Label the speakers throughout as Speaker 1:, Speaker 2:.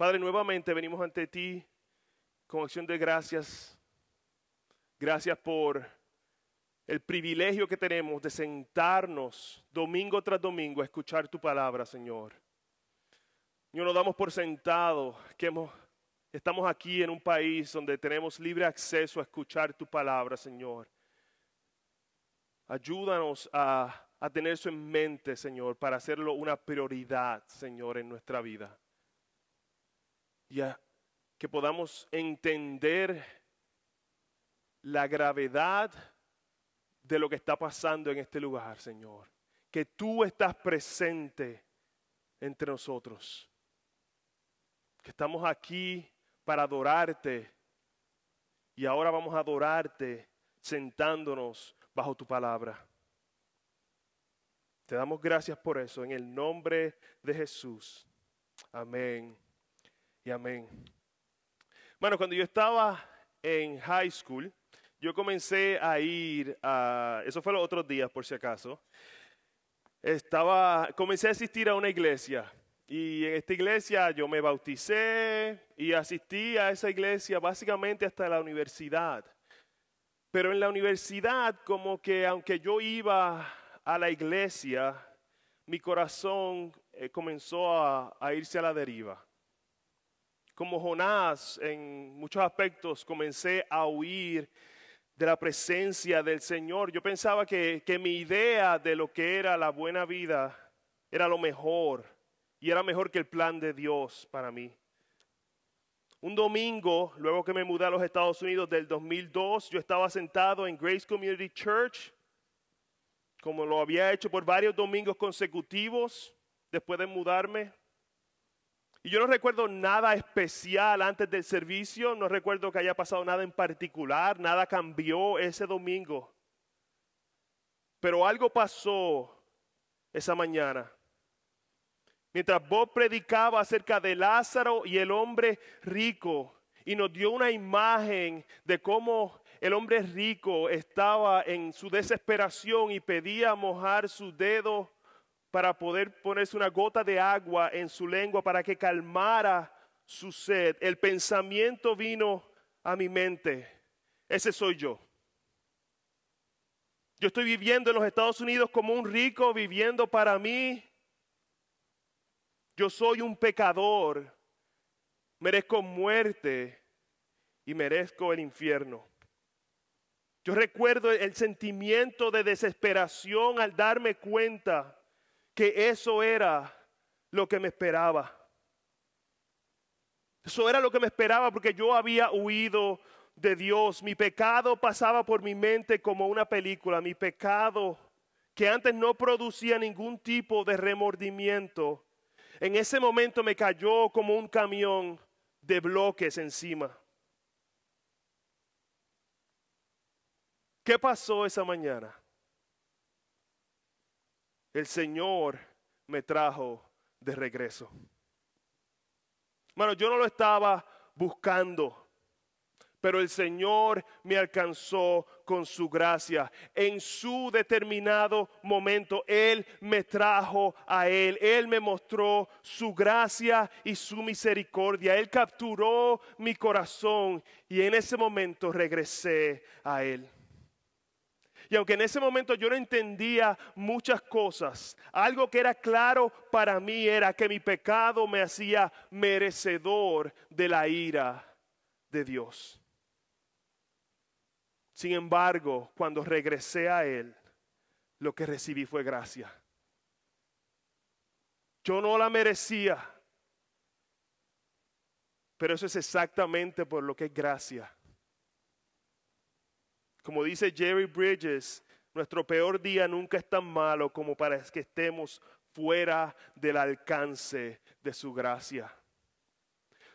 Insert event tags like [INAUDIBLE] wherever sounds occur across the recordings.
Speaker 1: Padre, nuevamente venimos ante ti con acción de gracias. Gracias por el privilegio que tenemos de sentarnos domingo tras domingo a escuchar tu palabra, Señor. Y nos damos por sentado que hemos, estamos aquí en un país donde tenemos libre acceso a escuchar tu palabra, Señor. Ayúdanos a, a tener eso en mente, Señor, para hacerlo una prioridad, Señor, en nuestra vida. Y que podamos entender la gravedad de lo que está pasando en este lugar, Señor. Que tú estás presente entre nosotros. Que estamos aquí para adorarte. Y ahora vamos a adorarte sentándonos bajo tu palabra. Te damos gracias por eso en el nombre de Jesús. Amén y amén. Bueno, cuando yo estaba en high school, yo comencé a ir a, eso fue los otros días por si acaso, estaba, comencé a asistir a una iglesia y en esta iglesia yo me bauticé y asistí a esa iglesia básicamente hasta la universidad. Pero en la universidad como que aunque yo iba a la iglesia, mi corazón eh, comenzó a, a irse a la deriva como Jonás, en muchos aspectos comencé a huir de la presencia del Señor. Yo pensaba que, mi idea de lo que era la buena vida era lo mejor y era mejor que el plan de Dios para mí. Un domingo, luego que me mudé a los Estados Unidos del 2002, yo estaba sentado en Grace Community Church, como lo había hecho por varios domingos consecutivos después de mudarme. Y yo no recuerdo nada especial antes del servicio, no recuerdo que haya pasado nada en particular, nada cambió ese domingo. Pero algo pasó esa mañana. Mientras Bob predicaba acerca de Lázaro y el hombre rico y nos dio una imagen de cómo el hombre rico estaba en su desesperación y pedía mojar su dedo para poder ponerse una gota de agua en su lengua para que calmara su sed. El pensamiento vino a mi mente. Ese soy yo. Yo estoy viviendo en los Estados Unidos como un rico, viviendo para mí. Yo soy un pecador. Merezco muerte y merezco el infierno. Yo recuerdo el sentimiento de desesperación al darme cuenta que eso era lo que me esperaba. Eso era lo que me esperaba porque yo había huido de Dios. Mi pecado pasaba por mi mente como una película. Mi pecado, que antes no producía ningún tipo de remordimiento, en ese momento me cayó como un camión de bloques encima. ¿Qué pasó esa mañana? El Señor me trajo de regreso. Bueno, yo no lo estaba buscando, pero el Señor me alcanzó con su gracia. En su determinado momento, Él me trajo a Él. Él me mostró su gracia y su misericordia. Él capturó mi corazón y en ese momento regresé a Él. Y aunque en ese momento yo no entendía muchas cosas, algo que era claro para mí era que mi pecado me hacía merecedor de la ira de Dios. Sin embargo, cuando regresé a Él, lo que recibí fue gracia. Yo no la merecía, pero eso es exactamente por lo que es gracia. Como dice Jerry Bridges, nuestro peor día nunca es tan malo como para que estemos fuera del alcance de su gracia.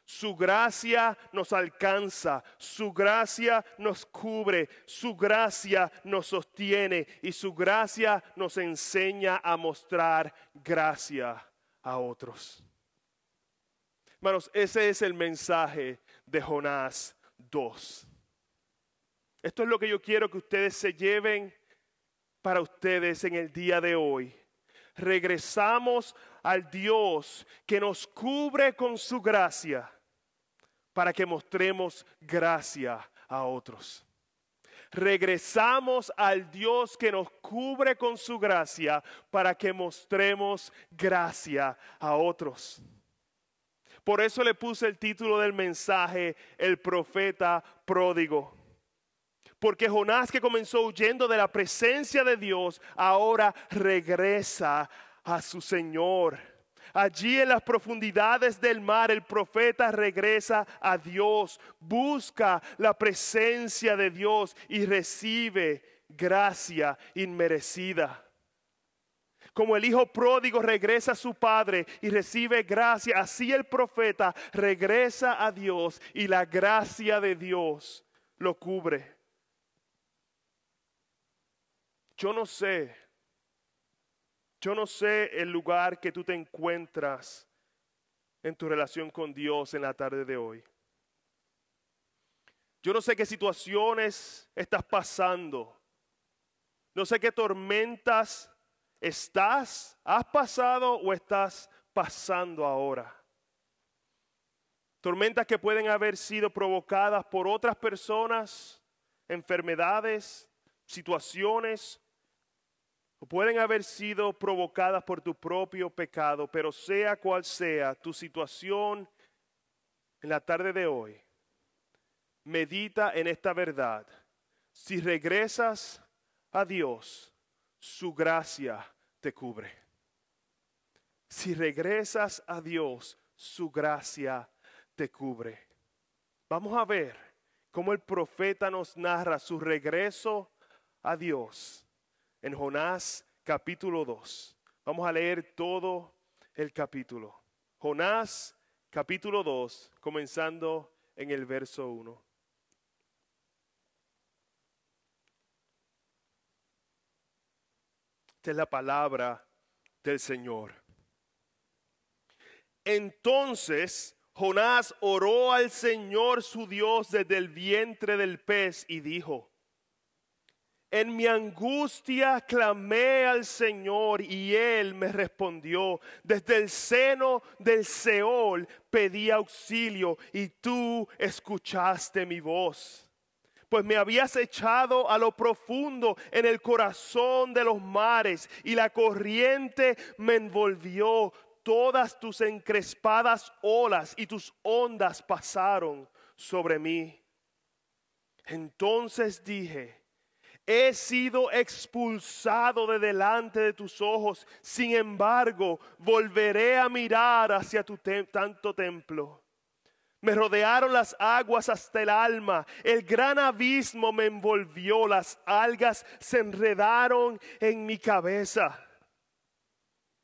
Speaker 1: Su gracia nos alcanza, su gracia nos cubre, su gracia nos sostiene y su gracia nos enseña a mostrar gracia a otros. Hermanos, ese es el mensaje de Jonás 2. Esto es lo que yo quiero que ustedes se lleven para ustedes en el día de hoy. regresamos al Dios que nos cubre con su gracia para que mostremos gracia a otros. Regresamos al Dios que nos cubre con su gracia para que mostremos gracia a otros. Por eso le puse el título del mensaje, el profeta pródigo. Porque Jonás que comenzó huyendo de la presencia de Dios, ahora regresa a su Señor. Allí en las profundidades del mar el profeta regresa a Dios, busca la presencia de Dios y recibe gracia inmerecida. Como el hijo pródigo regresa a su padre y recibe gracia, así el profeta regresa a Dios y la gracia de Dios lo cubre. Yo no sé, yo no sé el lugar que tú te encuentras en tu relación con Dios en la tarde de hoy. Yo no sé qué situaciones estás pasando. No sé qué tormentas ¿Estás, has pasado o estás pasando ahora? Tormentas que pueden haber sido provocadas por otras personas, enfermedades, situaciones, pueden haber sido provocadas por tu propio pecado, pero sea cual sea tu situación en la tarde de hoy, medita en esta verdad. Si regresas a Dios, su gracia te cubre. Si regresas a Dios, su gracia te cubre. Vamos a ver cómo el profeta nos narra su regreso a Dios en Jonás capítulo 2. Vamos a leer todo el capítulo. Jonás capítulo 2, comenzando en el verso 1. Esta es la palabra del Señor. Entonces Jonás oró al Señor su Dios desde el vientre del pez y dijo, en mi angustia clamé al Señor y Él me respondió. Desde el seno del Seol pedí auxilio y tú escuchaste mi voz pues me habías echado a lo profundo en el corazón de los mares y la corriente me envolvió. Todas tus encrespadas olas y tus ondas pasaron sobre mí. Entonces dije, he sido expulsado de delante de tus ojos, sin embargo volveré a mirar hacia tu tanto templo. Me rodearon las aguas hasta el alma. El gran abismo me envolvió. Las algas se enredaron en mi cabeza.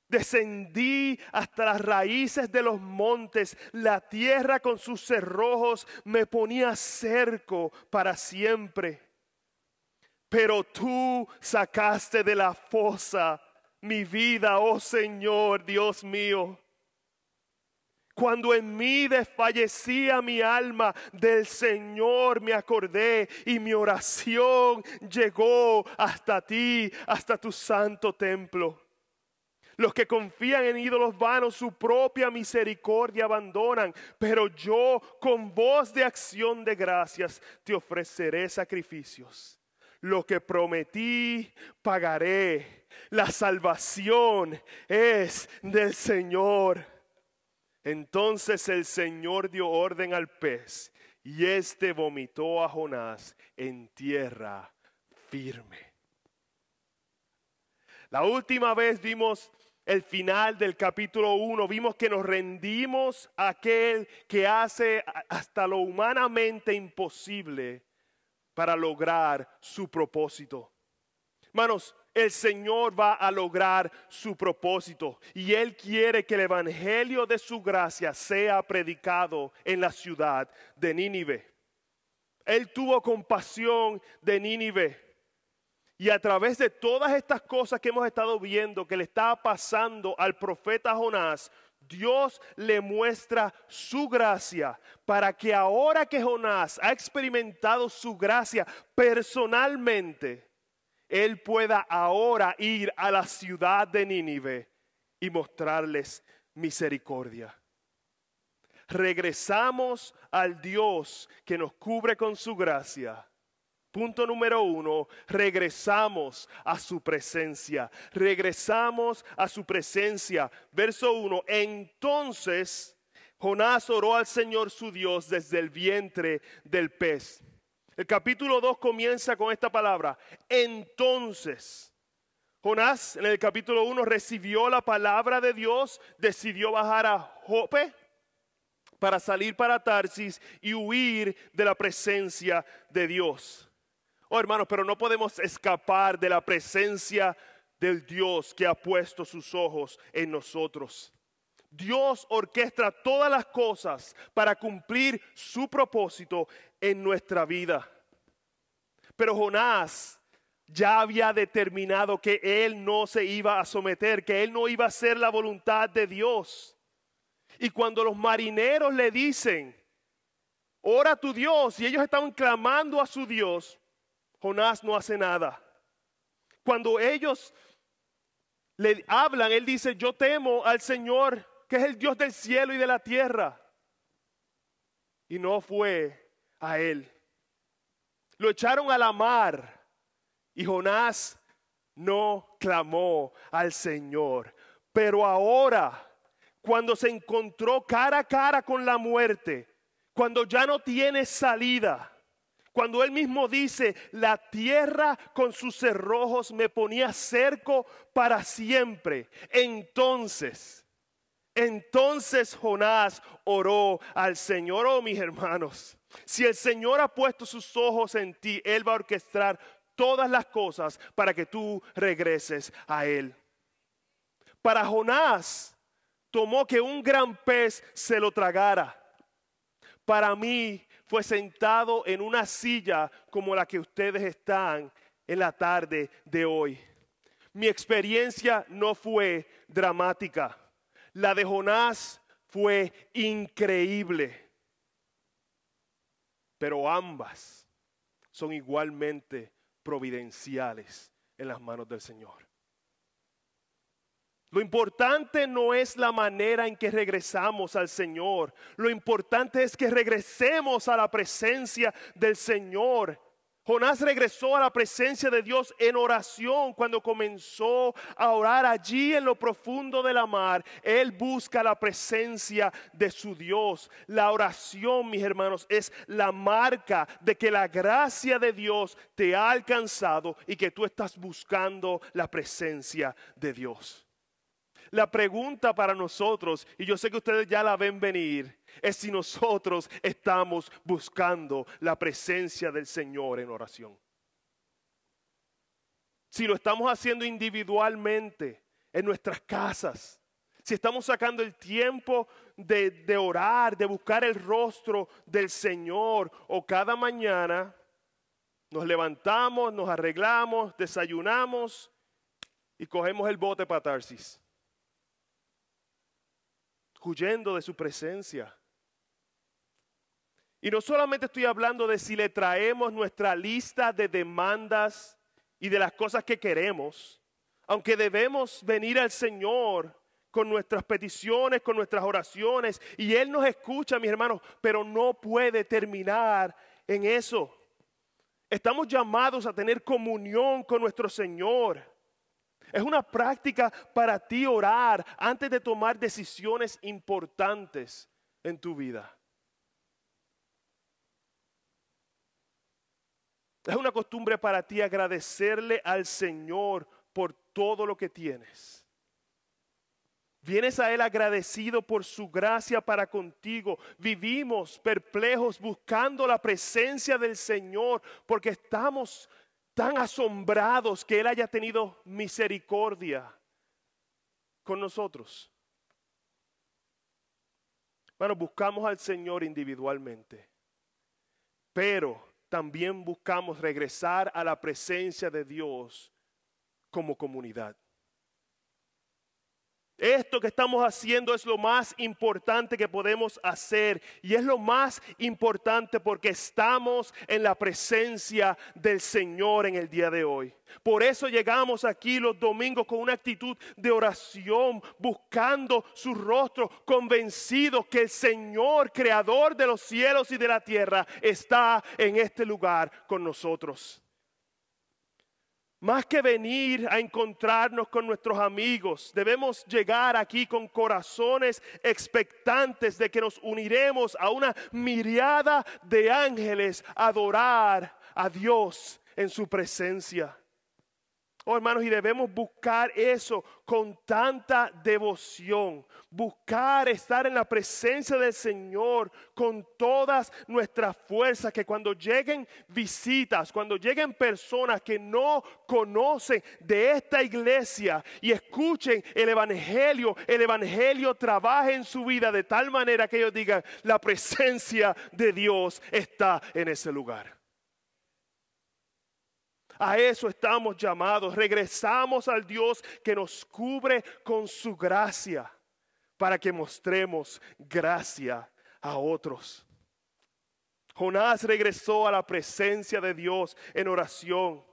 Speaker 1: Descendí hasta las raíces de los montes. La tierra con sus cerrojos me ponía cerco para siempre. Pero tú sacaste de la fosa mi vida, oh Señor, Dios mío. Cuando en mí desfallecía mi alma, del Señor me acordé y mi oración llegó hasta ti, hasta tu santo templo. Los que confían en ídolos vanos su propia misericordia abandonan, pero yo con voz de acción de gracias te ofreceré sacrificios. Lo que prometí pagaré. La salvación es del Señor. Entonces el Señor dio orden al pez y éste vomitó a Jonás en tierra firme. La última vez vimos el final del capítulo 1, vimos que nos rendimos a aquel que hace hasta lo humanamente imposible para lograr su propósito. Hermanos, el Señor va a lograr su propósito y Él quiere que el Evangelio de su gracia sea predicado en la ciudad de Nínive. Él tuvo compasión de Nínive. Y a través de todas estas cosas que hemos estado viendo que le estaba pasando al profeta Jonás, Dios le muestra su gracia para que ahora que Jonás ha experimentado su gracia personalmente, Él pueda ahora ir a la ciudad de Nínive y mostrarles misericordia. Regresamos al Dios que nos cubre con su gracia. Punto número uno, regresamos a su presencia. Regresamos a su presencia. Verso uno, entonces Jonás oró al Señor su Dios desde el vientre del pez. El capítulo 2 comienza con esta palabra. Entonces, Jonás en el capítulo 1 recibió la palabra de Dios, decidió bajar a Jope para salir para Tarsis y huir de la presencia de Dios. Oh hermanos, pero no podemos escapar de la presencia del Dios que ha puesto sus ojos en nosotros. Dios orquestra todas las cosas para cumplir su propósito en nuestra vida. Pero Jonás ya había determinado que él no se iba a someter, que él no iba a hacer la voluntad de Dios. Y cuando los marineros le dicen, ora a tu Dios, y ellos estaban clamando a su Dios, Jonás no hace nada. Cuando ellos le hablan, él dice, yo temo al Señor, que es el Dios del cielo y de la tierra. Y no fue a él. Lo echaron a la mar y Jonás no clamó al Señor. Pero ahora, cuando se encontró cara a cara con la muerte, cuando ya no tiene salida, cuando él mismo dice, la tierra con sus cerrojos me ponía cerco para siempre. Entonces, entonces Jonás oró al Señor, oh mis hermanos, si el Señor ha puesto sus ojos en ti, Él va a orquestar todas las cosas para que tú regreses a Él. Para Jonás tomó que un gran pez se lo tragara. Para mí fue sentado en una silla como la que ustedes están en la tarde de hoy. Mi experiencia no fue dramática. La de Jonás fue increíble. Pero ambas son igualmente providenciales en las manos del Señor. Lo importante no es la manera en que regresamos al Señor. Lo importante es que regresemos a la presencia del Señor. Jonás regresó a la presencia de Dios en oración cuando comenzó a orar allí en lo profundo de la mar. Él busca la presencia de su Dios. La oración, mis hermanos, es la marca de que la gracia de Dios te ha alcanzado y que tú estás buscando la presencia de Dios. La pregunta para nosotros, y yo sé que ustedes ya la ven venir, es si nosotros estamos buscando la presencia del Señor en oración. Si lo estamos haciendo individualmente, en nuestras casas, si estamos sacando el tiempo de, orar, de buscar el rostro del Señor, o cada mañana nos levantamos, nos arreglamos, desayunamos y cogemos el bote para Tarsis huyendo de su presencia. Y no solamente estoy hablando de si le traemos nuestra lista de demandas y de las cosas que queremos, aunque debemos venir al Señor con nuestras peticiones, con nuestras oraciones, y Él nos escucha, mis hermanos, pero no puede terminar en eso. Estamos llamados a tener comunión con nuestro Señor. Es una práctica para ti orar antes de tomar decisiones importantes en tu vida. Es una costumbre para ti agradecerle al Señor por todo lo que tienes. Vienes a Él agradecido por su gracia para contigo. Vivimos perplejos buscando la presencia del Señor porque estamos tan asombrados que Él haya tenido misericordia con nosotros. Bueno, buscamos al Señor individualmente, pero también buscamos regresar a la presencia de Dios como comunidad. Esto que estamos haciendo es lo más importante que podemos hacer y es lo más importante porque estamos en la presencia del Señor en el día de hoy. Por eso llegamos aquí los domingos con una actitud de oración, buscando su rostro, convencidos que el Señor, creador de los cielos y de la tierra, está en este lugar con nosotros. Más que venir a encontrarnos con nuestros amigos, debemos llegar aquí con corazones expectantes de que nos uniremos a una miriada de ángeles a adorar a Dios en su presencia. Oh hermanos, y debemos buscar eso con tanta devoción, buscar estar en la presencia del Señor con todas nuestras fuerzas, que cuando lleguen visitas, cuando lleguen personas que no conocen de esta iglesia y escuchen el Evangelio, el Evangelio trabaje en su vida de tal manera que ellos digan, la presencia de Dios está en ese lugar. A eso estamos llamados. Regresamos al Dios que nos cubre con su gracia para que mostremos gracia a otros. Jonás regresó a la presencia de Dios en oración.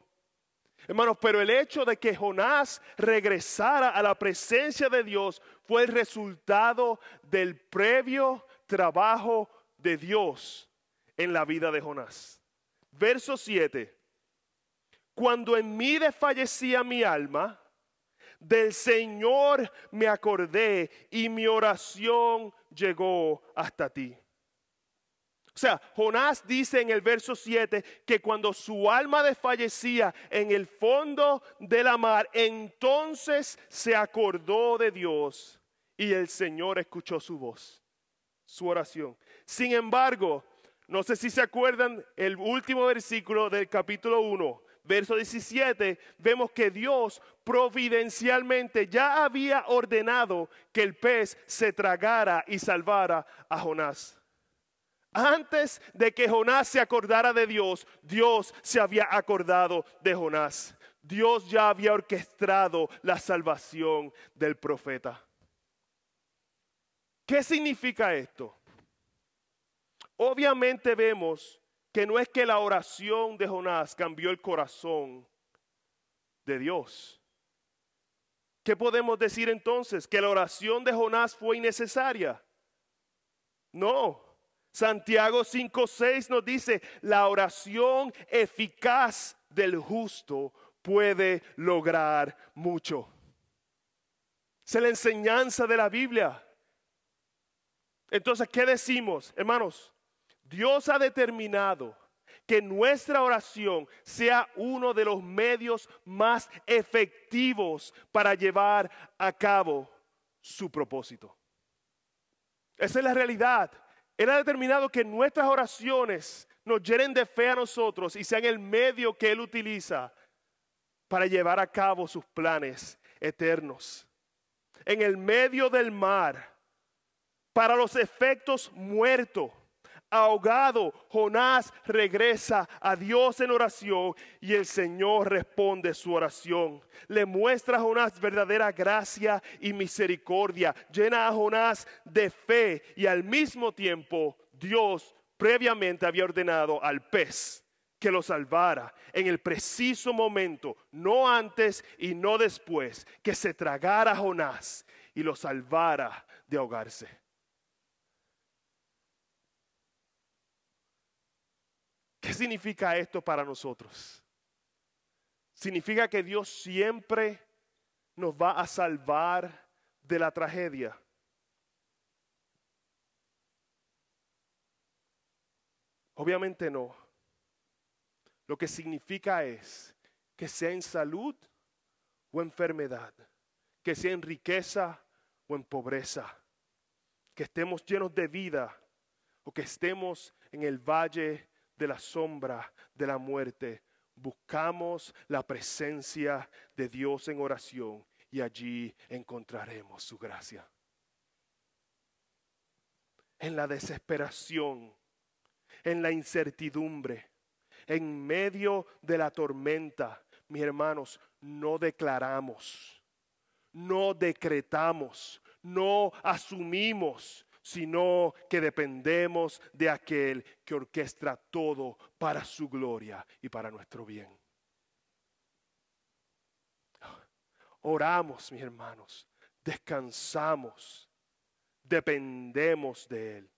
Speaker 1: Hermanos, pero el hecho de que Jonás regresara a la presencia de Dios fue el resultado del previo trabajo de Dios en la vida de Jonás. Verso 7. Cuando en mí desfallecía mi alma, del Señor me acordé y mi oración llegó hasta ti. O sea, Jonás dice en el verso 7 que cuando su alma desfallecía en el fondo de la mar, entonces se acordó de Dios y el Señor escuchó su voz, su oración. Sin embargo, no sé si se acuerdan el último versículo del capítulo 1 verso 17, vemos que Dios providencialmente ya había ordenado que el pez se tragara y salvara a Jonás. Antes de que Jonás se acordara de Dios, Dios se había acordado de Jonás. Dios ya había orquestado la salvación del profeta. ¿Qué significa esto? Obviamente vemos que no es que la oración de Jonás cambió el corazón de Dios. ¿Qué podemos decir entonces? ¿Que la oración de Jonás fue innecesaria? No. Santiago 5:6 nos dice, la oración eficaz del justo puede lograr mucho. Es la enseñanza de la Biblia. Entonces, ¿qué decimos, hermanos? Dios ha determinado que nuestra oración sea uno de los medios más efectivos para llevar a cabo su propósito. Esa es la realidad. Él ha determinado que nuestras oraciones nos llenen de fe a nosotros y sean el medio que Él utiliza para llevar a cabo sus planes eternos. En el medio del mar, para los efectos muertos, ahogado, Jonás regresa a Dios en oración y el Señor responde su oración. Le muestra a Jonás verdadera gracia y misericordia. Llena a Jonás de fe y al mismo tiempo Dios previamente había ordenado al pez que lo salvara en el preciso momento, no antes y no después, que se tragara Jonás y lo salvara de ahogarse. ¿Qué significa esto para nosotros? Significa que Dios siempre nos va a salvar de la tragedia. Obviamente no. Lo que significa es que sea en salud o enfermedad, que sea en riqueza o en pobreza, que estemos llenos de vida o que estemos en el valle de la sombra de la muerte, buscamos la presencia de Dios en oración y allí encontraremos su gracia. En la desesperación, en la incertidumbre, en medio de la tormenta, mis hermanos, no declaramos, no decretamos, no asumimos, sino que dependemos de aquel que orquestra todo para su gloria y para nuestro bien. Oramos, mis hermanos, descansamos, dependemos de Él,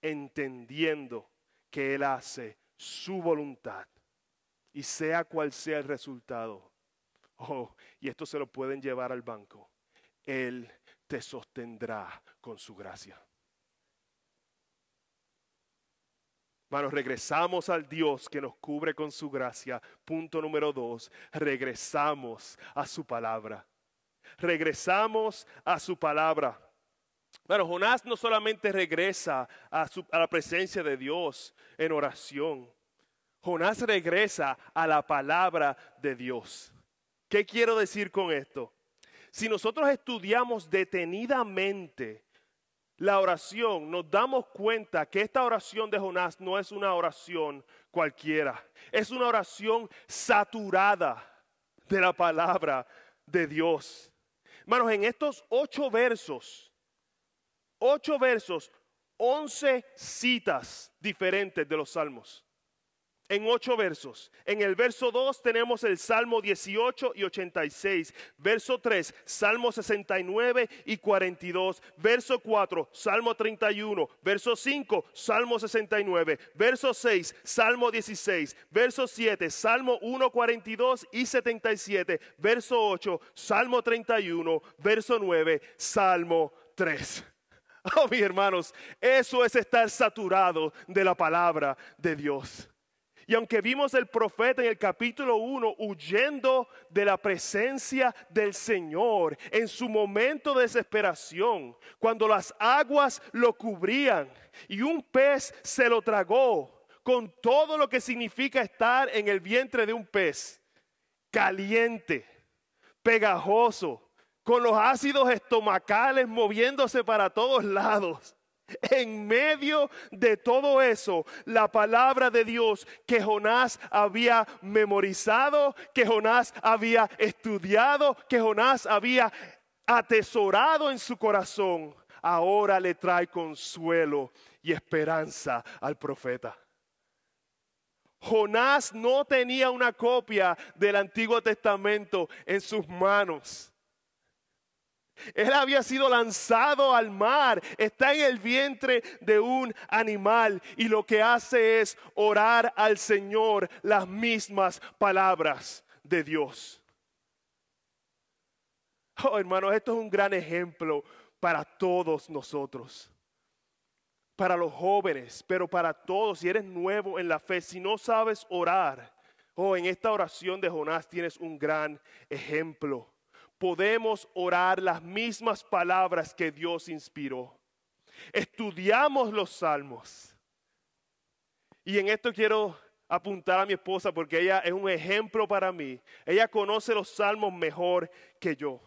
Speaker 1: entendiendo que Él hace su voluntad y sea cual sea el resultado. Oh, y esto se lo pueden llevar al banco. Él te sostendrá con su gracia. Hermanos, regresamos al Dios que nos cubre con su gracia. Punto número dos, regresamos a su palabra. Regresamos a su palabra. Bueno, Jonás no solamente regresa a, a la presencia de Dios en oración, Jonás regresa a la palabra de Dios. ¿Qué quiero decir con esto? Si nosotros estudiamos detenidamente la oración, nos damos cuenta que esta oración de Jonás no es una oración cualquiera, es una oración saturada de la palabra de Dios. Hermanos, en estos ocho versos, ocho versos, once citas diferentes de los salmos en ocho versos. En el verso 2 tenemos el Salmo 18 y 86. Verso 3, Salmo 69 y 42. Verso 4, Salmo 31. Verso 5, Salmo 69. Verso 6, Salmo 16. Verso 7, Salmo 1, 42 y 77. Verso 8, Salmo 31. Verso 9, Salmo 3. [LAUGHS] Oh, mis hermanos, eso es estar saturado de la palabra de Dios. Y aunque vimos el profeta en el capítulo 1 huyendo de la presencia del Señor en su momento de desesperación, cuando las aguas lo cubrían y un pez se lo tragó, con todo lo que significa estar en el vientre de un pez, caliente, pegajoso, con los ácidos estomacales moviéndose para todos lados en medio de todo eso, la palabra de Dios que Jonás había memorizado, que Jonás había estudiado, que Jonás había atesorado en su corazón, ahora le trae consuelo y esperanza al profeta. Jonás no tenía una copia del Antiguo Testamento en sus manos. Él había sido lanzado al mar, está en el vientre de un animal y lo que hace es orar al Señor las mismas palabras de Dios. Oh, hermanos, esto es un gran ejemplo para todos nosotros. Para los jóvenes, pero para todos, si eres nuevo en la fe, si no sabes orar, oh, en esta oración de Jonás tienes un gran ejemplo podemos orar las mismas palabras que Dios inspiró. Estudiamos los salmos. Y en esto quiero apuntar a mi esposa porque ella es un ejemplo para mí. Ella conoce los salmos mejor que yo.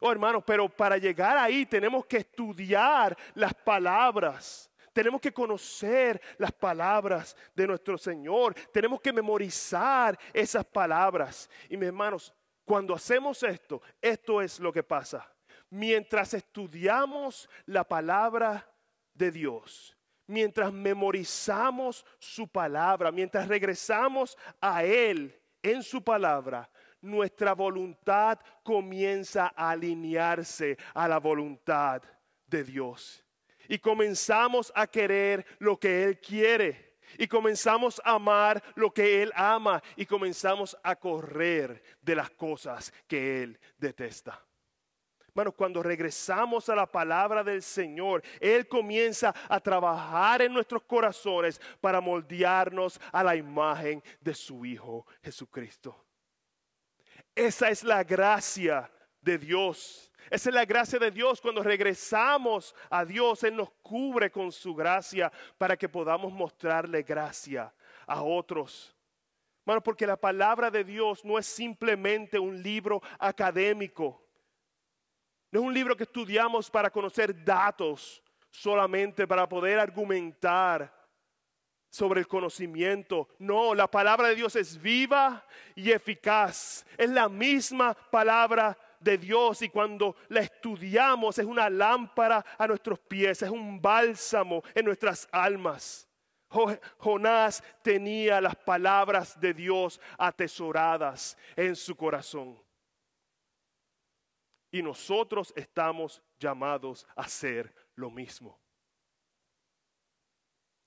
Speaker 1: Oh hermanos, pero para llegar ahí tenemos que estudiar las palabras. Tenemos que conocer las palabras de nuestro Señor. Tenemos que memorizar esas palabras. Y mis hermanos, cuando hacemos esto, esto es lo que pasa. Mientras estudiamos la palabra de Dios, mientras memorizamos su palabra, mientras regresamos a Él en su palabra, nuestra voluntad comienza a alinearse a la voluntad de Dios. Y comenzamos a querer lo que Él quiere y comenzamos a amar lo que Él ama y comenzamos a correr de las cosas que Él detesta. Bueno, cuando regresamos a la palabra del Señor, Él comienza a trabajar en nuestros corazones para moldearnos a la imagen de su Hijo Jesucristo. Esa es la gracia de Dios esa es la gracia de Dios. Cuando regresamos a Dios, Él nos cubre con su gracia para que podamos mostrarle gracia a otros. Bueno, porque la palabra de Dios no es simplemente un libro académico. No es un libro que estudiamos para conocer datos solamente, para poder argumentar sobre el conocimiento. No, la palabra de Dios es viva y eficaz. Es la misma palabra de Dios y cuando la estudiamos es una lámpara a nuestros pies, es un bálsamo en nuestras almas. Jonás tenía las palabras de Dios atesoradas en su corazón. Y nosotros estamos llamados a hacer lo mismo.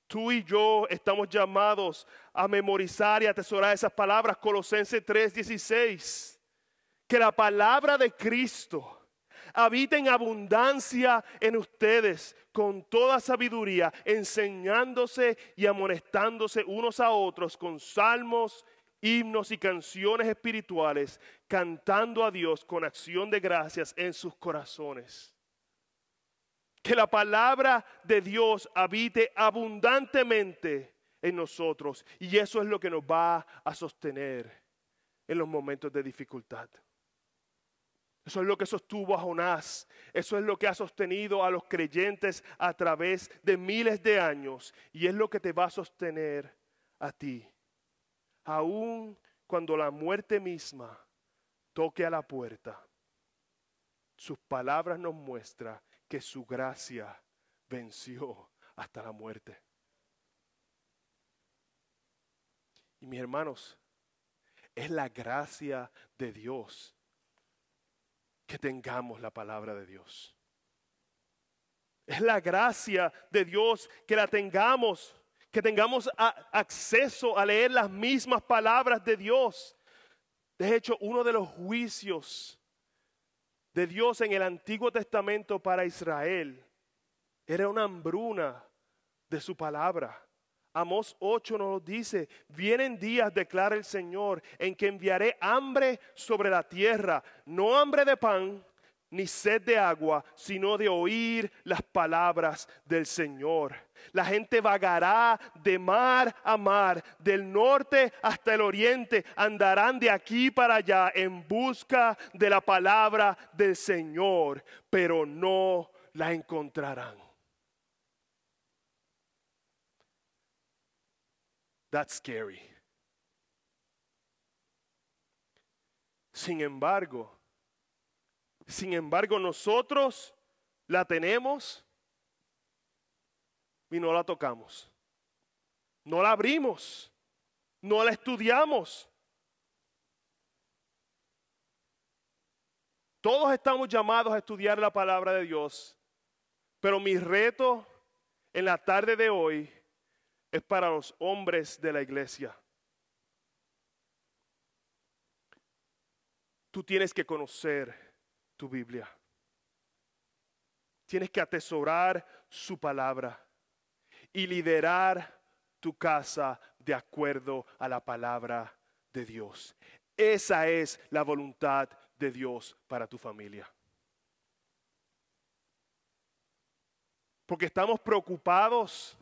Speaker 1: Tú y yo estamos llamados a memorizar y atesorar esas palabras. Colosenses 3:16. Que la palabra de Cristo habita en abundancia en ustedes con toda sabiduría, enseñándose y amonestándose unos a otros con salmos, himnos y canciones espirituales, cantando a Dios con acción de gracias en sus corazones. Que la palabra de Dios habite abundantemente en nosotros y eso es lo que nos va a sostener en los momentos de dificultad. Eso es lo que sostuvo a Jonás. Eso es lo que ha sostenido a los creyentes a través de miles de años. Y es lo que te va a sostener a ti aun cuando la muerte misma toque a la puerta, sus palabras nos muestran que su gracia venció hasta la muerte. Y mis hermanos, es la gracia de Dios que tengamos la palabra de Dios. Es la gracia de Dios que la tengamos que tengamos acceso a leer las mismas palabras de Dios. De hecho, uno de los juicios de Dios en el Antiguo Testamento para Israel era una hambruna de su palabra. Amos 8 nos dice, vienen días, declara el Señor, en que enviaré hambre sobre la tierra, no hambre de pan, ni sed de agua, sino de oír las palabras del Señor. La gente vagará de mar a mar, del norte hasta el oriente, andarán de aquí para allá en busca de la palabra del Señor, pero no la encontrarán. That's scary. Sin embargo, sin embargo, nosotros la tenemos y no la tocamos. No la abrimos. No la estudiamos. Todos estamos llamados a estudiar la palabra de Dios, pero mi reto en la tarde de hoy es para los hombres de la iglesia. Tú tienes que conocer tu Biblia. Tienes que atesorar su palabra y liderar tu casa de acuerdo a la palabra de Dios. Esa es la voluntad de Dios para tu familia. Porque estamos preocupados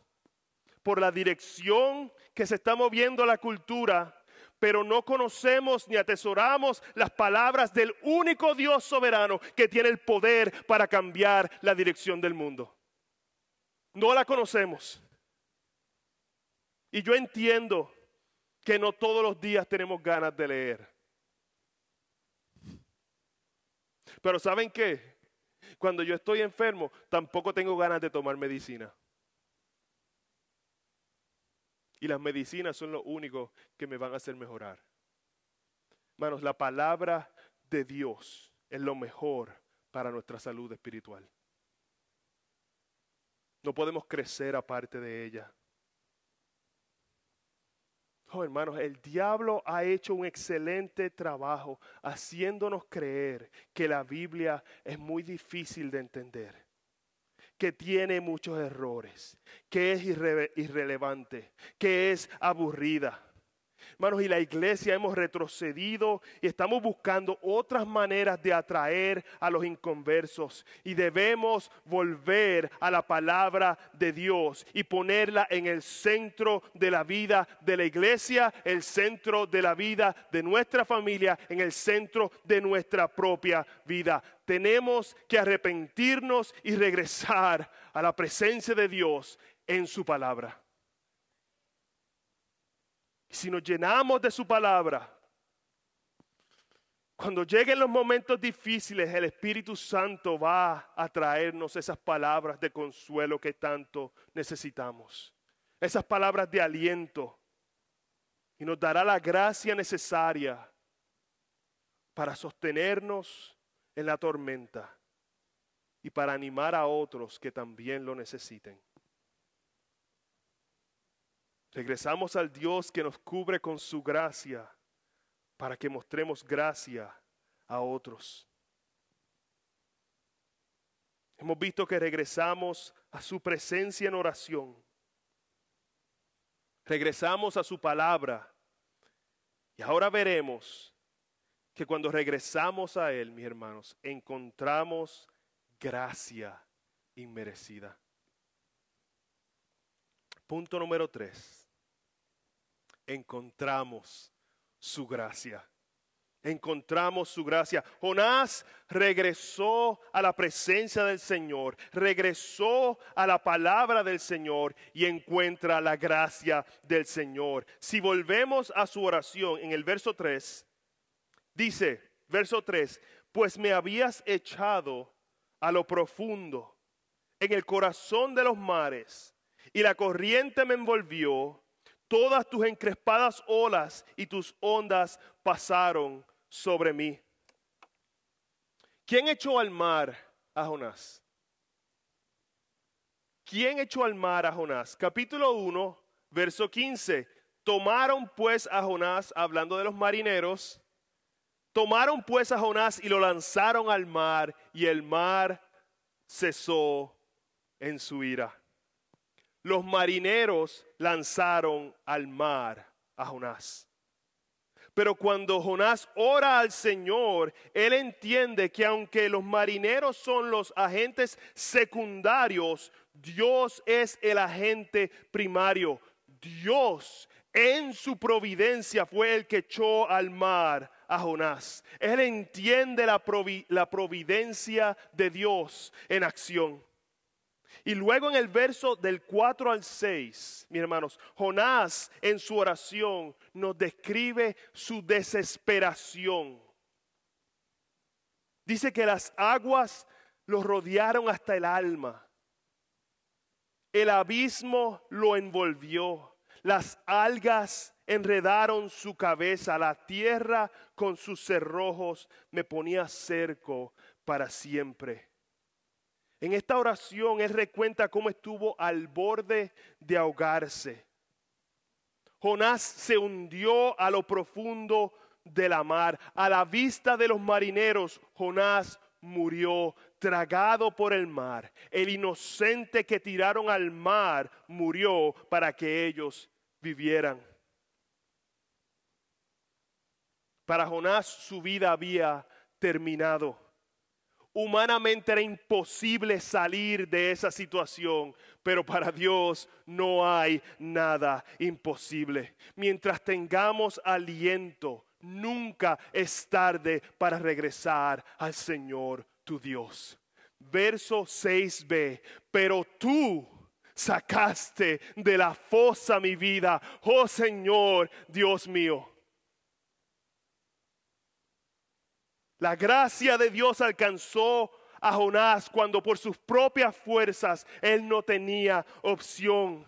Speaker 1: por la dirección que se está moviendo la cultura pero no conocemos ni atesoramos las palabras del único Dios soberano que tiene el poder para cambiar la dirección del mundo. No la conocemos. Y yo entiendo que no todos los días tenemos ganas de leer. Pero ¿saben qué? Cuando yo estoy enfermo, tampoco tengo ganas de tomar medicina. Y las medicinas son lo único que me van a hacer mejorar. Hermanos, la palabra de Dios es lo mejor para nuestra salud espiritual. No podemos crecer aparte de ella. Oh, hermanos, el diablo ha hecho un excelente trabajo haciéndonos creer que la Biblia es muy difícil de entender que tiene muchos errores, que es irrelevante, que es aburrida. Hermanos, y la iglesia hemos retrocedido y estamos buscando otras maneras de atraer a los inconversos. Y debemos volver a la palabra de Dios y ponerla en el centro de la vida de la iglesia, el centro de la vida de nuestra familia, en el centro de nuestra propia vida. Tenemos que arrepentirnos y regresar a la presencia de Dios en su palabra si nos llenamos de su palabra, Cuando lleguen los momentos difíciles, el Espíritu Santo va a traernos esas palabras de consuelo que tanto necesitamos. Esas palabras de aliento. Y nos dará la gracia necesaria para sostenernos en la tormenta y para animar a otros que también lo necesiten. Regresamos al Dios que nos cubre con su gracia para que mostremos gracia a otros. Hemos visto que regresamos a su presencia en oración. Regresamos a su palabra. Y ahora veremos que cuando regresamos a Él, mis hermanos, encontramos gracia inmerecida. Punto número tres encontramos su gracia. Encontramos su gracia. Jonás regresó a la presencia del Señor, regresó a la palabra del Señor y encuentra la gracia del Señor. Si volvemos a su oración en el verso 3, dice, verso 3, pues me habías echado a lo profundo, en el corazón de los mares, y la corriente me envolvió todas tus encrespadas olas y tus ondas pasaron sobre mí. ¿Quién echó al mar a Jonás? ¿Quién echó al mar a Jonás? Capítulo 1, verso 15. Tomaron pues a Jonás, hablando de los marineros, tomaron pues a Jonás y lo lanzaron al mar y el mar cesó en su ira los marineros lanzaron al mar a Jonás. Pero cuando Jonás ora al Señor, él entiende que aunque los marineros son los agentes secundarios, Dios es el agente primario. Dios en su providencia fue el que echó al mar a Jonás. Él entiende la, providencia de Dios en acción. Y luego en el verso del 4 al 6, mis hermanos, Jonás en su oración nos describe su desesperación. Dice que las aguas lo rodearon hasta el alma. El abismo lo envolvió. Las algas enredaron su cabeza. La tierra con sus cerrojos me ponía cerco para siempre. En esta oración él recuenta cómo estuvo al borde de ahogarse. Jonás se hundió a lo profundo de la mar. A la vista de los marineros, Jonás murió tragado por el mar. El inocente que tiraron al mar murió para que ellos vivieran. Para Jonás su vida había terminado. Humanamente era imposible salir de esa situación, pero para Dios no hay nada imposible. Mientras tengamos aliento, nunca es tarde para regresar al Señor tu Dios. Verso 6b, pero tú sacaste de la fosa mi vida, oh Señor Dios mío. La gracia de Dios alcanzó a Jonás cuando por sus propias fuerzas él no tenía opción.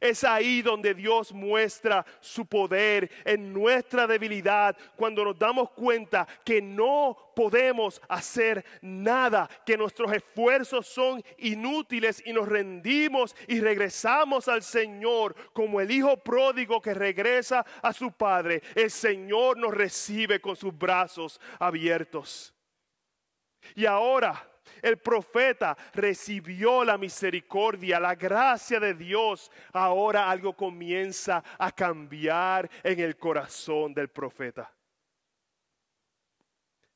Speaker 1: Es ahí donde Dios muestra su poder en nuestra debilidad, cuando nos damos cuenta que no podemos hacer nada, que nuestros esfuerzos son inútiles y nos rendimos y regresamos al Señor como el Hijo pródigo que regresa a su Padre. El Señor nos recibe con sus brazos abiertos. Y ahora el profeta recibió la misericordia, la gracia de Dios. Ahora algo comienza a cambiar en el corazón del profeta.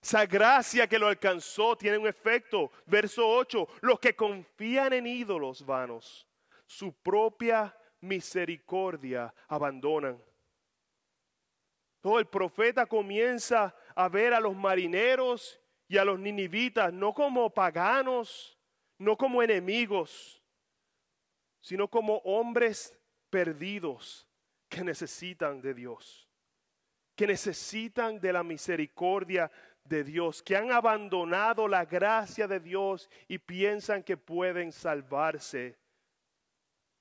Speaker 1: Esa gracia que lo alcanzó tiene un efecto. Verso 8, los que confían en ídolos vanos, su propia misericordia abandonan. Todo el profeta comienza a ver a los marineros y a los ninivitas no como paganos, no como enemigos, sino como hombres perdidos que necesitan de Dios, que necesitan de la misericordia de Dios, que han abandonado la gracia de Dios y piensan que pueden salvarse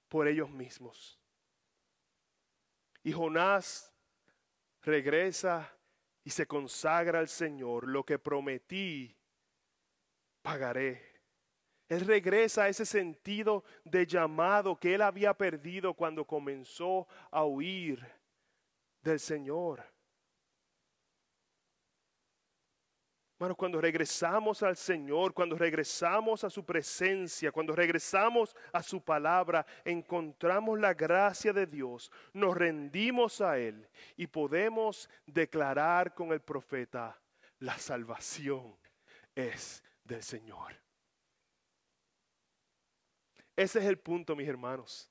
Speaker 1: por ellos mismos. Y Jonás regresa y se consagra al Señor. Lo que prometí, pagaré. Él regresa a ese sentido de llamado que él había perdido cuando comenzó a huir del Señor. Hermanos, cuando regresamos al Señor, cuando regresamos a su presencia, cuando regresamos a su palabra, encontramos la gracia de Dios, nos rendimos a Él y podemos declarar con el profeta, la salvación es del Señor. Ese es el punto, mis hermanos.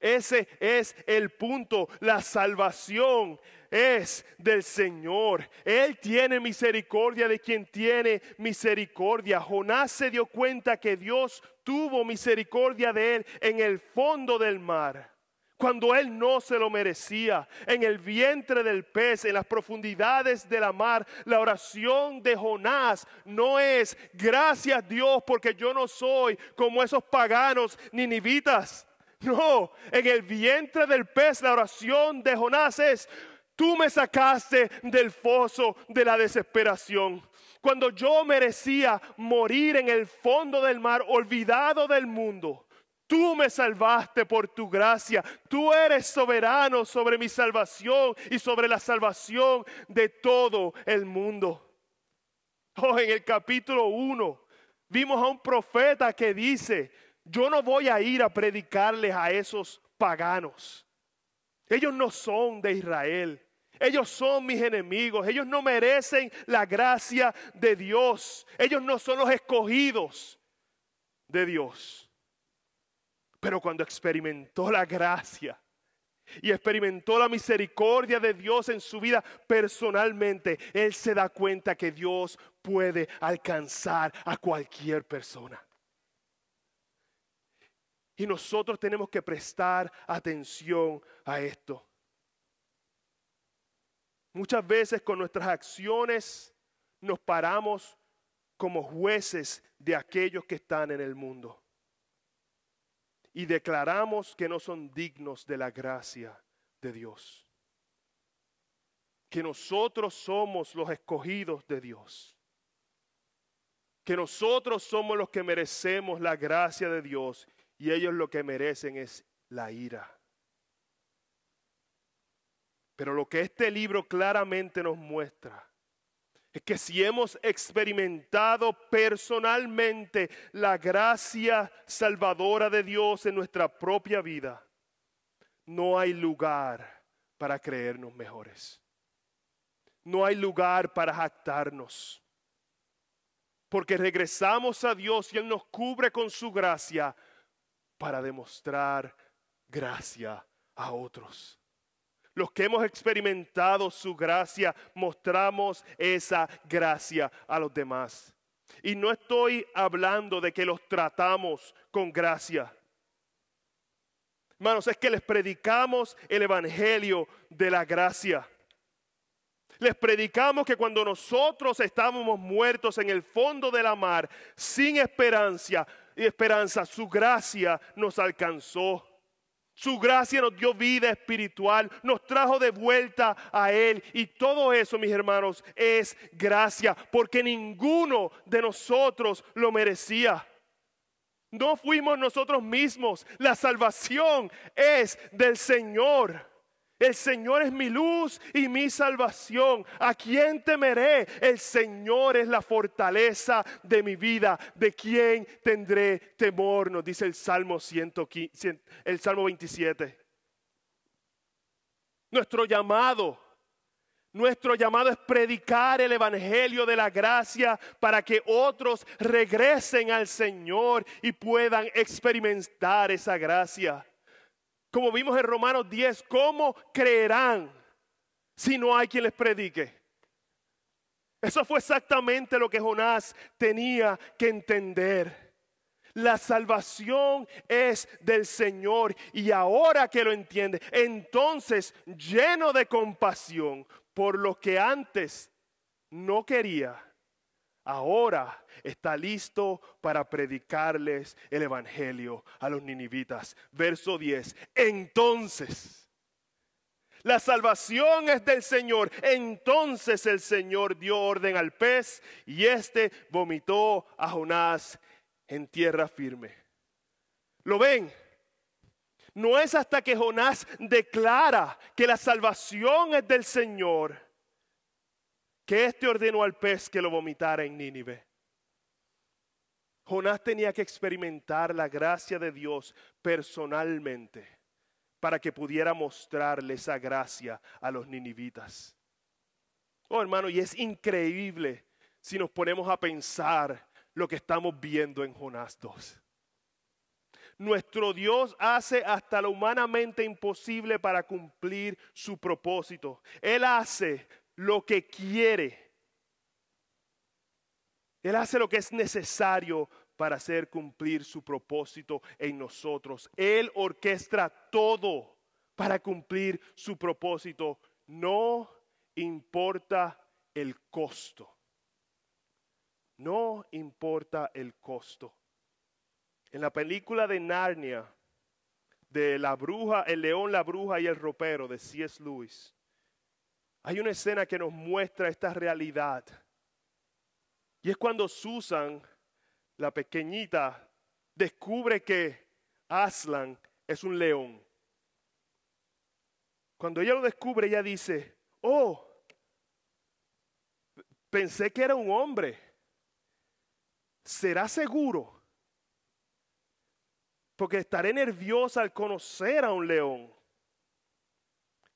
Speaker 1: Ese es el punto. La salvación es del Señor. Él tiene misericordia de quien tiene misericordia. Jonás se dio cuenta que Dios tuvo misericordia de él en el fondo del mar. Cuando él no se lo merecía, en el vientre del pez, en las profundidades de la mar, la oración de Jonás no es gracias Dios porque yo no soy como esos paganos ninivitas. No, en el vientre del pez la oración de Jonás es, tú me sacaste del foso de la desesperación. Cuando yo merecía morir en el fondo del mar, olvidado del mundo, Tú me salvaste por tu gracia. Tú eres soberano sobre mi salvación y sobre la salvación de todo el mundo. Oh, en el capítulo 1 vimos a un profeta que dice, yo no voy a ir a predicarles a esos paganos. Ellos no son de Israel. Ellos son mis enemigos. Ellos no merecen la gracia de Dios. Ellos no son los escogidos de Dios. Pero cuando experimentó la gracia y experimentó la misericordia de Dios en su vida personalmente, él se da cuenta que Dios puede alcanzar a cualquier persona. Y nosotros tenemos que prestar atención a esto. Muchas veces con nuestras acciones nos paramos como jueces de aquellos que están en el mundo. Y declaramos que no son dignos de la gracia de Dios. Que nosotros somos los escogidos de Dios. Que nosotros somos los que merecemos la gracia de Dios y ellos lo que merecen es la ira. Pero lo que este libro claramente nos muestra es que si hemos experimentado personalmente la gracia salvadora de Dios en nuestra propia vida, no hay lugar para creernos mejores. No hay lugar para jactarnos. Porque regresamos a Dios y Él nos cubre con su gracia para demostrar gracia a otros. Los que hemos experimentado su gracia, mostramos esa gracia a los demás. Y no estoy hablando de que los tratamos con gracia. Hermanos, es que les predicamos el Evangelio de la gracia. Les predicamos que cuando nosotros estábamos muertos en el fondo de la mar, sin esperanza, y esperanza, su gracia nos alcanzó. Su gracia nos dio vida espiritual, nos trajo de vuelta a Él. Y todo eso, mis hermanos, es gracia, porque ninguno de nosotros lo merecía. No fuimos nosotros mismos. La salvación es del Señor. El Señor es mi luz y mi salvación. ¿A quién temeré? El Señor es la fortaleza de mi vida. ¿De quién tendré temor? Nos dice el Salmo, 115, el Salmo 27. Nuestro llamado, nuestro llamado es predicar el Evangelio de la gracia para que otros regresen al Señor y puedan experimentar esa gracia. Como vimos en Romanos 10, ¿cómo creerán si no hay quien les predique? Eso fue exactamente lo que Jonás tenía que entender. La salvación es del Señor y ahora que lo entiende, entonces lleno de compasión por lo que antes no quería, ahora está listo para predicarles el Evangelio a los ninivitas. Verso 10. Entonces la salvación es del Señor. Entonces el Señor dio orden al pez y éste vomitó a Jonás en tierra firme. ¿Lo ven? No es hasta que Jonás declara que la salvación es del Señor que éste ordenó al pez que lo vomitara en Nínive. Jonás tenía que experimentar la gracia de Dios personalmente para que pudiera mostrarle esa gracia a los ninivitas. Oh hermano, y es increíble si nos ponemos a pensar lo que estamos viendo en Jonás 2. Nuestro Dios hace hasta lo humanamente imposible para cumplir su propósito. Él hace lo que quiere. Él hace lo que es necesario para hacer cumplir su propósito en nosotros. Él orquestra todo para cumplir su propósito. No importa el costo. No importa el costo. En la película de Narnia, de la bruja, el león, la bruja y el ropero de C.S. Lewis, hay una escena que nos muestra esta realidad. Y es cuando Susan la pequeñita, descubre que Aslan es un león. Cuando ella lo descubre, ella dice, oh, pensé que era un hombre. ¿Será seguro? Porque estaré nerviosa al conocer a un león.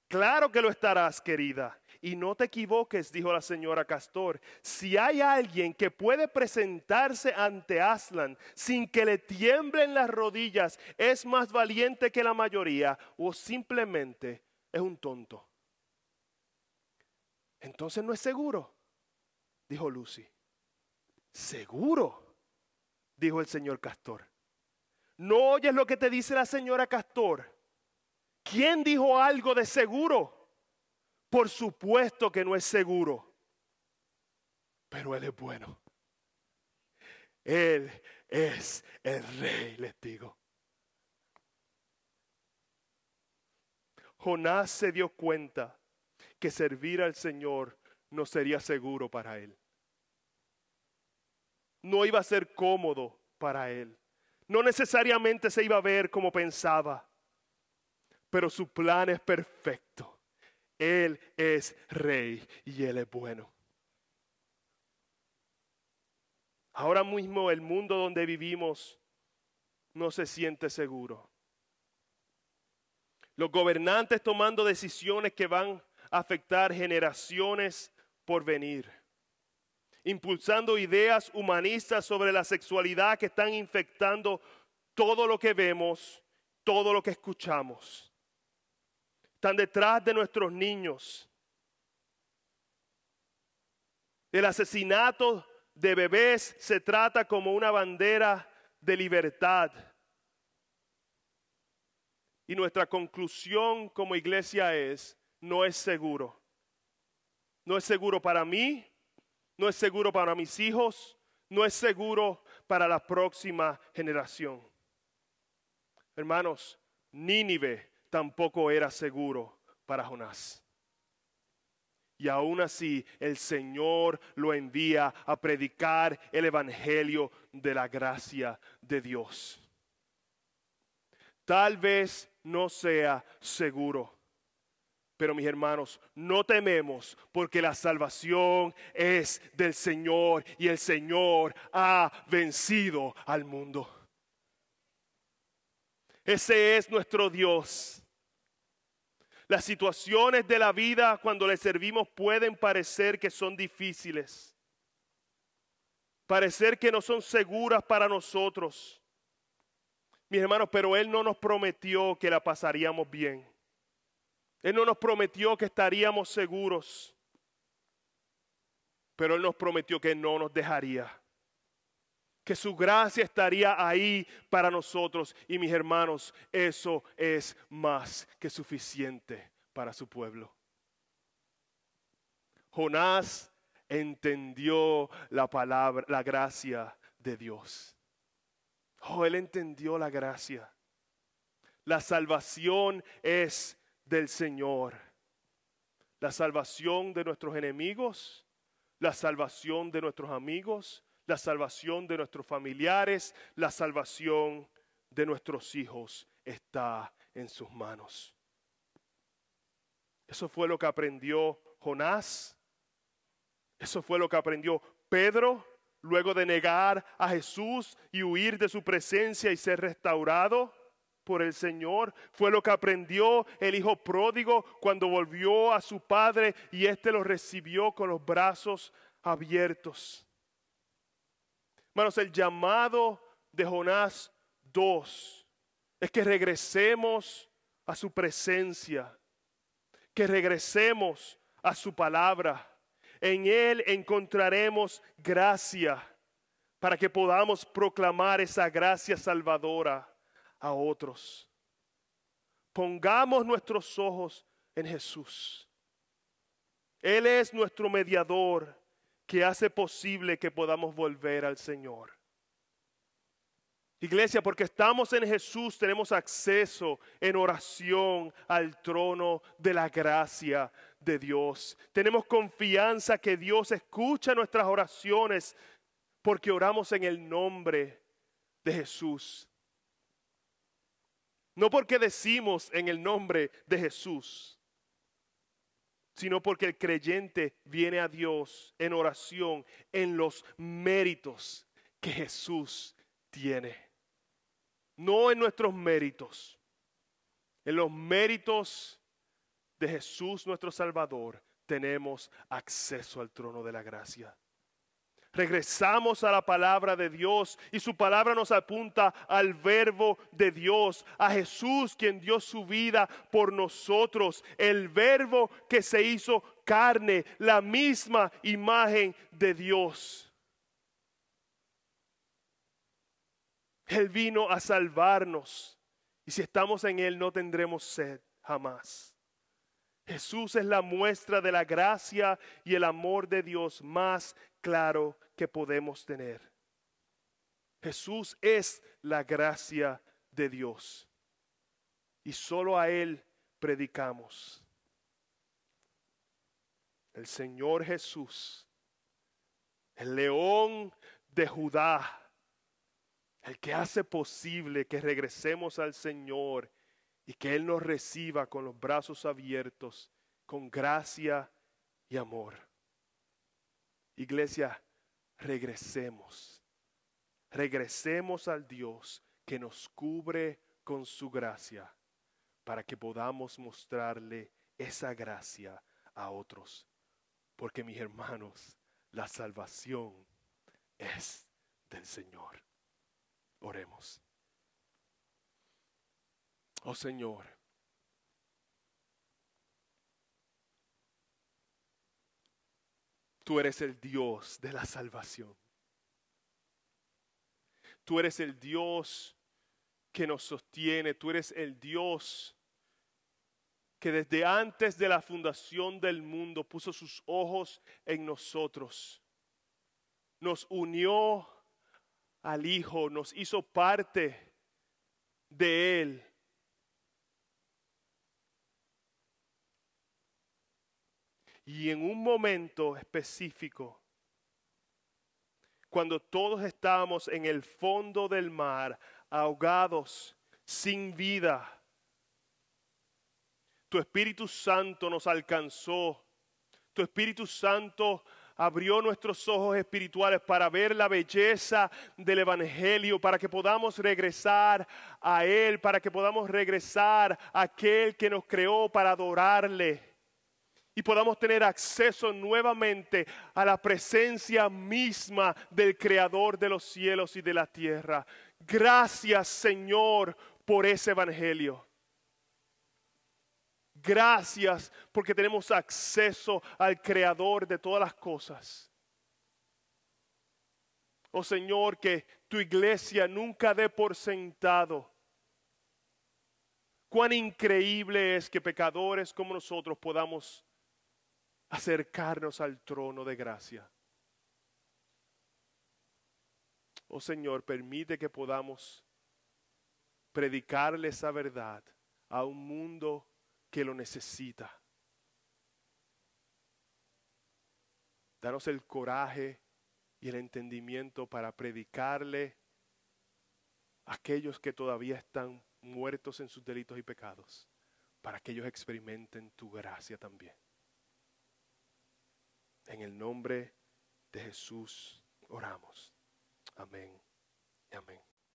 Speaker 1: Claro que lo estarás, querida. Y no te equivoques, dijo la señora Castor. Si hay alguien que puede presentarse ante Aslan sin que le tiemblen las rodillas, es más valiente que la mayoría o simplemente es un tonto. Entonces no es seguro, dijo Lucy. Seguro, dijo el señor Castor. ¿No oyes lo que te dice la señora Castor? ¿Quién dijo algo de seguro? Por supuesto que no es seguro, pero Él es bueno. Él es el rey, les digo. Jonás se dio cuenta que servir al Señor no sería seguro para él. No iba a ser cómodo para él. No necesariamente se iba a ver como pensaba, pero su plan es perfecto. Él es rey y Él es bueno. Ahora mismo el mundo donde vivimos no se siente seguro. Los gobernantes tomando decisiones que van a afectar generaciones por venir. Impulsando ideas humanistas sobre la sexualidad que están infectando todo lo que vemos, todo lo que escuchamos están detrás de nuestros niños. El asesinato de bebés se trata como una bandera de libertad. Y nuestra conclusión como iglesia es, no es seguro. No es seguro para mí, no es seguro para mis hijos, no es seguro para la próxima generación. Hermanos, Nínive tampoco era seguro para Jonás. Y aún así el Señor lo envía a predicar el Evangelio de la gracia de Dios. Tal vez no sea seguro. Pero mis hermanos, no tememos porque la salvación es del Señor y el Señor ha vencido al mundo. Ese es nuestro Dios. Las situaciones de la vida cuando le servimos pueden parecer que son difíciles, parecer que no son seguras para nosotros. Mis hermanos, pero Él no nos prometió que la pasaríamos bien. Él no nos prometió que estaríamos seguros, pero Él nos prometió que no nos dejaría. Que su gracia estaría ahí para nosotros. Y mis hermanos, eso es más que suficiente para su pueblo. Jonás entendió la palabra, la gracia de Dios. Oh, él entendió la gracia. La salvación es del Señor. La salvación de nuestros enemigos, la salvación de nuestros amigos, la salvación de nuestros familiares, la salvación de nuestros hijos está en sus manos. Eso fue lo que aprendió Jonás. Eso fue lo que aprendió Pedro luego de negar a Jesús y huir de su presencia y ser restaurado por el Señor. Fue lo que aprendió el hijo pródigo cuando volvió a su padre y éste lo recibió con los brazos abiertos. Hermanos, el llamado de Jonás 2 es que regresemos a su presencia, que regresemos a su palabra. En Él encontraremos gracia para que podamos proclamar esa gracia salvadora a otros. Pongamos nuestros ojos en Jesús. Él es nuestro mediador que hace posible que podamos volver al Señor. Iglesia, porque estamos en Jesús, tenemos acceso en oración al trono de la gracia de Dios. Tenemos confianza que Dios escucha nuestras oraciones porque oramos en el nombre de Jesús. No porque decimos en el nombre de Jesús, sino porque el creyente viene a Dios en oración en los méritos que Jesús tiene. No en nuestros méritos, en los méritos de Jesús nuestro Salvador tenemos acceso al trono de la gracia regresamos a la palabra de Dios y su palabra nos apunta al verbo de Dios, a Jesús quien dio su vida por nosotros, el verbo que se hizo carne, la misma imagen de Dios. Él vino a salvarnos y si estamos en Él no tendremos sed jamás. Jesús es la muestra de la gracia y el amor de Dios más claro que podemos tener. Jesús es la gracia de Dios y solo a Él predicamos. El Señor Jesús, el león de Judá, el que hace posible que regresemos al Señor y que Él nos reciba con los brazos abiertos, con gracia y amor. Iglesia, regresemos. Regresemos al Dios que nos cubre con su gracia para que podamos mostrarle esa gracia a otros. Porque mis hermanos, la salvación es del Señor. Oremos. Oh Señor, tú eres el Dios de la salvación. Tú eres el Dios que nos sostiene. Tú eres el Dios que desde antes de la fundación del mundo puso sus ojos en nosotros. Nos unió al Hijo, nos hizo parte de Él. Y en un momento específico, cuando todos estábamos en el fondo del mar, ahogados, sin vida, tu Espíritu Santo nos alcanzó. Tu Espíritu Santo abrió nuestros ojos espirituales para ver la belleza del Evangelio, para que podamos regresar a Él, para que podamos regresar a aquel que nos creó para adorarle y podamos tener acceso nuevamente a la presencia misma del Creador de los cielos y de la tierra. Gracias Señor por ese Evangelio. Gracias porque tenemos acceso al Creador de todas las cosas. Oh Señor, que tu iglesia nunca dé por sentado cuán increíble es que pecadores como nosotros podamos acercarnos al trono de gracia. Oh Señor, permite que podamos predicarle esa verdad a un mundo que lo necesita. Danos el coraje y el entendimiento para predicarle a aquellos que todavía están muertos en sus delitos y pecados, para que ellos experimenten tu gracia también. En el nombre de Jesús oramos. Amén y amén.